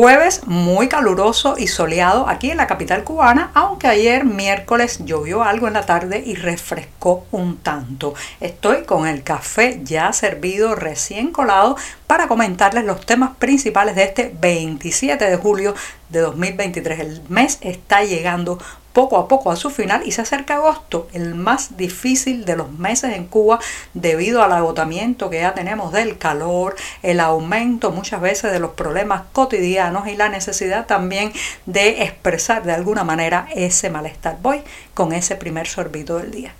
Jueves muy caluroso y soleado aquí en la capital cubana, aunque ayer miércoles llovió algo en la tarde y refrescó un tanto. Estoy con el café ya servido recién colado para comentarles los temas principales de este 27 de julio de 2023. El mes está llegando poco a poco a su final y se acerca agosto, el más difícil de los meses en Cuba debido al agotamiento que ya tenemos del calor, el aumento muchas veces de los problemas cotidianos y la necesidad también de expresar de alguna manera ese malestar. Voy con ese primer sorbito del día.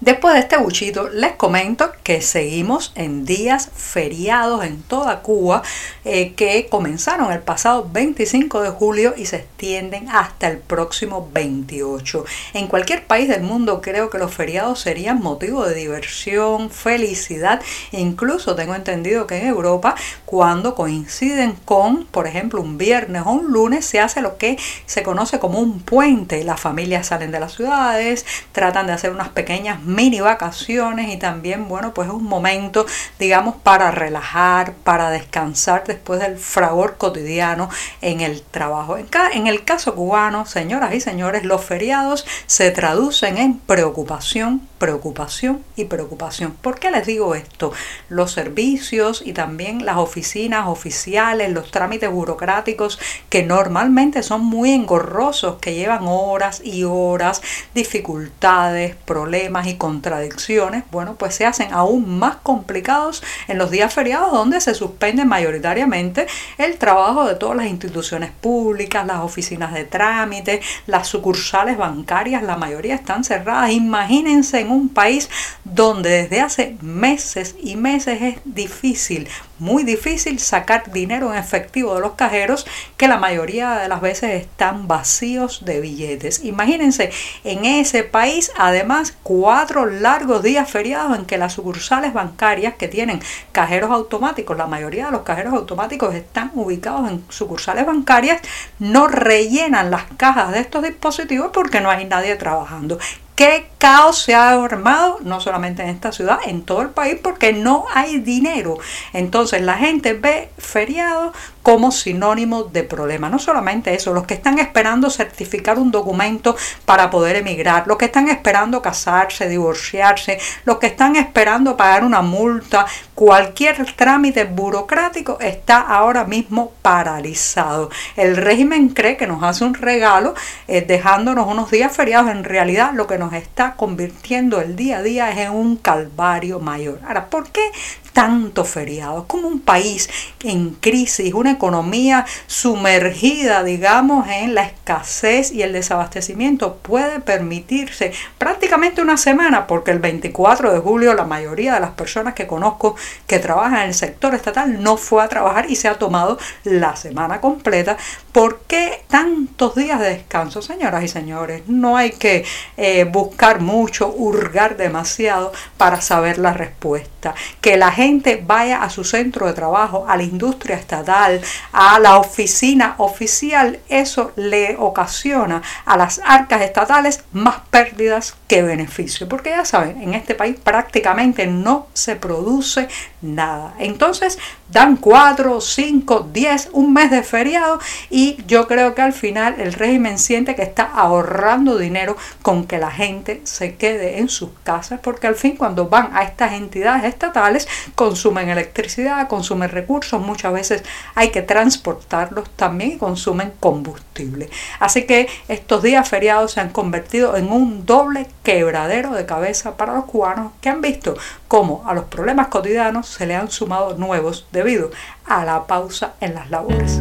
Después de este buchito, les comento que seguimos en días feriados en toda Cuba eh, que comenzaron el pasado 25 de julio y se extienden hasta el próximo 28. En cualquier país del mundo creo que los feriados serían motivo de diversión, felicidad incluso tengo entendido que en Europa cuando coinciden con, por ejemplo, un viernes o un lunes se hace lo que se conoce como un puente. Las familias salen de las ciudades, tratan de hacer unas pequeñas mini vacaciones y también, bueno, pues es un momento, digamos, para relajar, para descansar después del fragor cotidiano en el trabajo. En, en el caso cubano, señoras y señores, los feriados se traducen en preocupación, preocupación y preocupación. ¿Por qué les digo esto? Los servicios y también las oficinas oficiales, los trámites burocráticos que normalmente son muy engorrosos, que llevan horas y horas, dificultades, problemas y contradicciones, bueno, pues se hacen aún más complicados en los días feriados donde se suspende mayoritariamente el trabajo de todas las instituciones públicas, las oficinas de trámite, las sucursales bancarias, la mayoría están cerradas. Imagínense en un país donde desde hace meses y meses es difícil muy difícil sacar dinero en efectivo de los cajeros que la mayoría de las veces están vacíos de billetes. Imagínense, en ese país además cuatro largos días feriados en que las sucursales bancarias que tienen cajeros automáticos, la mayoría de los cajeros automáticos están ubicados en sucursales bancarias, no rellenan las cajas de estos dispositivos porque no hay nadie trabajando qué caos se ha armado, no solamente en esta ciudad, en todo el país, porque no hay dinero. Entonces la gente ve feriado como sinónimo de problema. No solamente eso, los que están esperando certificar un documento para poder emigrar, los que están esperando casarse, divorciarse, los que están esperando pagar una multa, cualquier trámite burocrático está ahora mismo paralizado. El régimen cree que nos hace un regalo eh, dejándonos unos días feriados. En realidad lo que nos está convirtiendo el día a día es en un calvario mayor. Ahora, ¿por qué tantos feriados, como un país en crisis, una economía sumergida, digamos, en la escasez y el desabastecimiento, puede permitirse prácticamente una semana, porque el 24 de julio la mayoría de las personas que conozco que trabajan en el sector estatal no fue a trabajar y se ha tomado la semana completa. ¿Por qué tantos días de descanso, señoras y señores? No hay que eh, buscar mucho, hurgar demasiado para saber la respuesta. Que la gente vaya a su centro de trabajo, a la industria estatal, a la oficina oficial, eso le ocasiona a las arcas estatales más pérdidas que beneficio, porque ya saben, en este país prácticamente no se produce nada. Entonces dan 4, 5, 10, un mes de feriado y yo creo que al final el régimen siente que está ahorrando dinero con que la gente se quede en sus casas, porque al fin cuando van a estas entidades estatales consumen electricidad, consumen recursos, muchas veces hay que transportarlos también consumen combustible. Así que estos días feriados se han convertido en un doble quebradero de cabeza para los cubanos que han visto cómo a los problemas cotidianos se le han sumado nuevos debido a la pausa en las labores.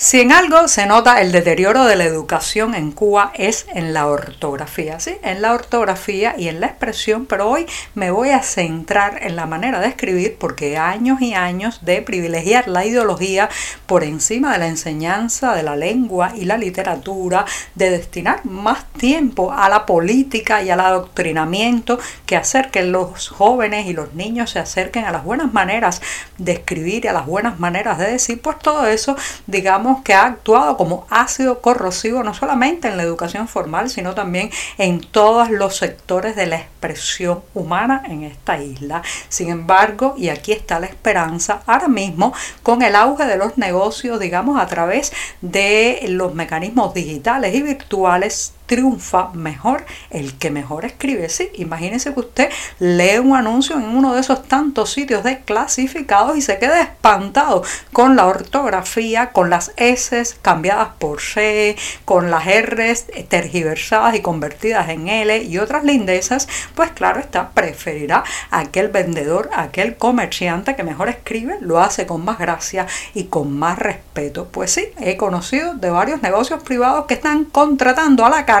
Si en algo se nota el deterioro de la educación en Cuba es en la ortografía, ¿sí? En la ortografía y en la expresión, pero hoy me voy a centrar en la manera de escribir porque años y años de privilegiar la ideología por encima de la enseñanza de la lengua y la literatura, de destinar más tiempo a la política y al adoctrinamiento que hacer que los jóvenes y los niños se acerquen a las buenas maneras de escribir y a las buenas maneras de decir, pues todo eso, digamos, que ha actuado como ácido corrosivo no solamente en la educación formal, sino también en todos los sectores de la expresión humana en esta isla. Sin embargo, y aquí está la esperanza, ahora mismo con el auge de los negocios, digamos, a través de los mecanismos digitales y virtuales, triunfa mejor el que mejor escribe. Sí, imagínese que usted lee un anuncio en uno de esos tantos sitios de clasificados y se queda espantado con la ortografía, con las S cambiadas por C, con las R tergiversadas y convertidas en L y otras lindezas, pues claro está, preferirá aquel vendedor, aquel comerciante que mejor escribe, lo hace con más gracia y con más respeto. Pues sí, he conocido de varios negocios privados que están contratando a la cara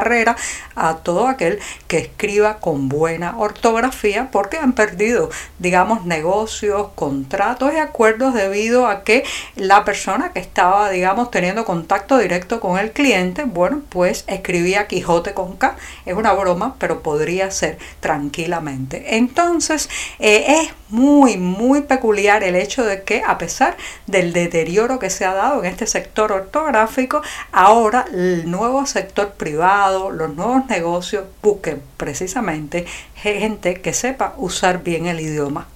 a todo aquel que escriba con buena ortografía porque han perdido, digamos, negocios, contratos y acuerdos debido a que la persona que estaba, digamos, teniendo contacto directo con el cliente, bueno, pues escribía Quijote con K. Es una broma, pero podría ser tranquilamente. Entonces, eh, es muy, muy peculiar el hecho de que a pesar del deterioro que se ha dado en este sector ortográfico, ahora el nuevo sector privado, los nuevos negocios busquen precisamente gente que sepa usar bien el idioma.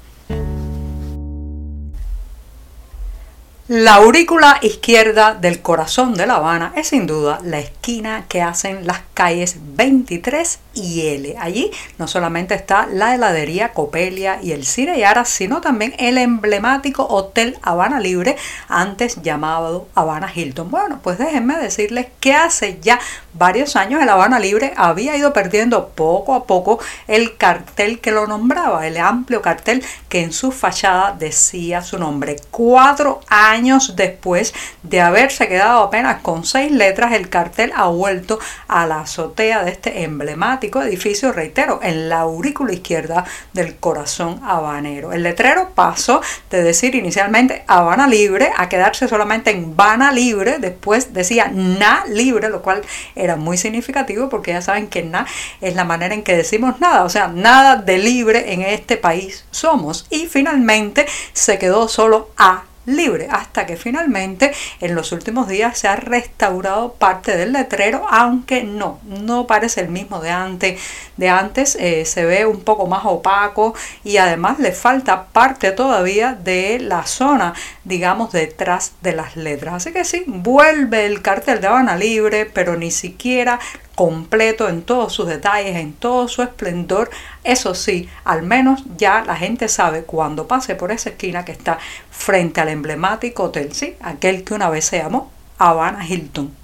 La aurícula izquierda del corazón de La Habana es sin duda la esquina que hacen las calles 23 y L. Allí no solamente está la heladería Copelia y el Cine Yara, sino también el emblemático Hotel Habana Libre, antes llamado Habana Hilton. Bueno, pues déjenme decirles que hace ya varios años el Habana Libre había ido perdiendo poco a poco el cartel que lo nombraba, el amplio cartel que en su fachada decía su nombre. Cuatro años después de haberse quedado apenas con seis letras, el cartel ha vuelto a la azotea de este emblemático edificio, reitero, en la aurícula izquierda del corazón habanero. El letrero pasó de decir inicialmente Habana Libre a quedarse solamente en Habana Libre, después decía Na Libre, lo cual era muy significativo porque ya saben que Na es la manera en que decimos nada, o sea, nada de libre en este país somos. Y finalmente se quedó solo A libre hasta que finalmente en los últimos días se ha restaurado parte del letrero aunque no no parece el mismo de antes de antes eh, se ve un poco más opaco y además le falta parte todavía de la zona digamos detrás de las letras. Así que sí vuelve el cartel de Habana Libre pero ni siquiera completo en todos sus detalles, en todo su esplendor. Eso sí, al menos ya la gente sabe cuando pase por esa esquina que está frente al emblemático hotel, ¿sí? aquel que una vez se llamó Habana Hilton.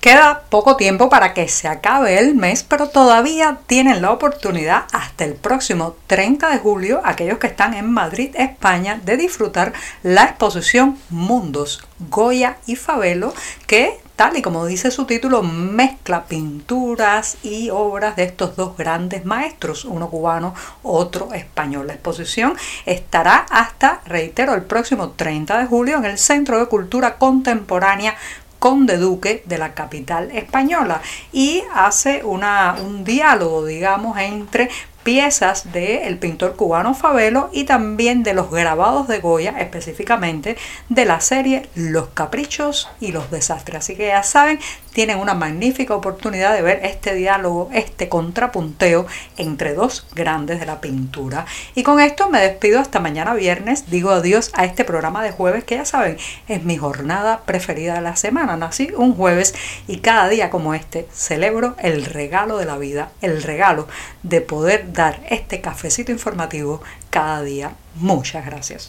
Queda poco tiempo para que se acabe el mes, pero todavía tienen la oportunidad hasta el próximo 30 de julio, aquellos que están en Madrid, España, de disfrutar la exposición Mundos, Goya y Fabelo, que tal y como dice su título, mezcla pinturas y obras de estos dos grandes maestros, uno cubano, otro español. La exposición estará hasta, reitero, el próximo 30 de julio en el Centro de Cultura Contemporánea conde duque de la capital española y hace una, un diálogo, digamos, entre piezas del pintor cubano Fabelo y también de los grabados de Goya, específicamente de la serie Los Caprichos y los Desastres. Así que ya saben, tienen una magnífica oportunidad de ver este diálogo, este contrapunteo entre dos grandes de la pintura. Y con esto me despido hasta mañana viernes. Digo adiós a este programa de jueves que ya saben, es mi jornada preferida de la semana. Nací un jueves y cada día como este celebro el regalo de la vida, el regalo de poder dar este cafecito informativo cada día. Muchas gracias.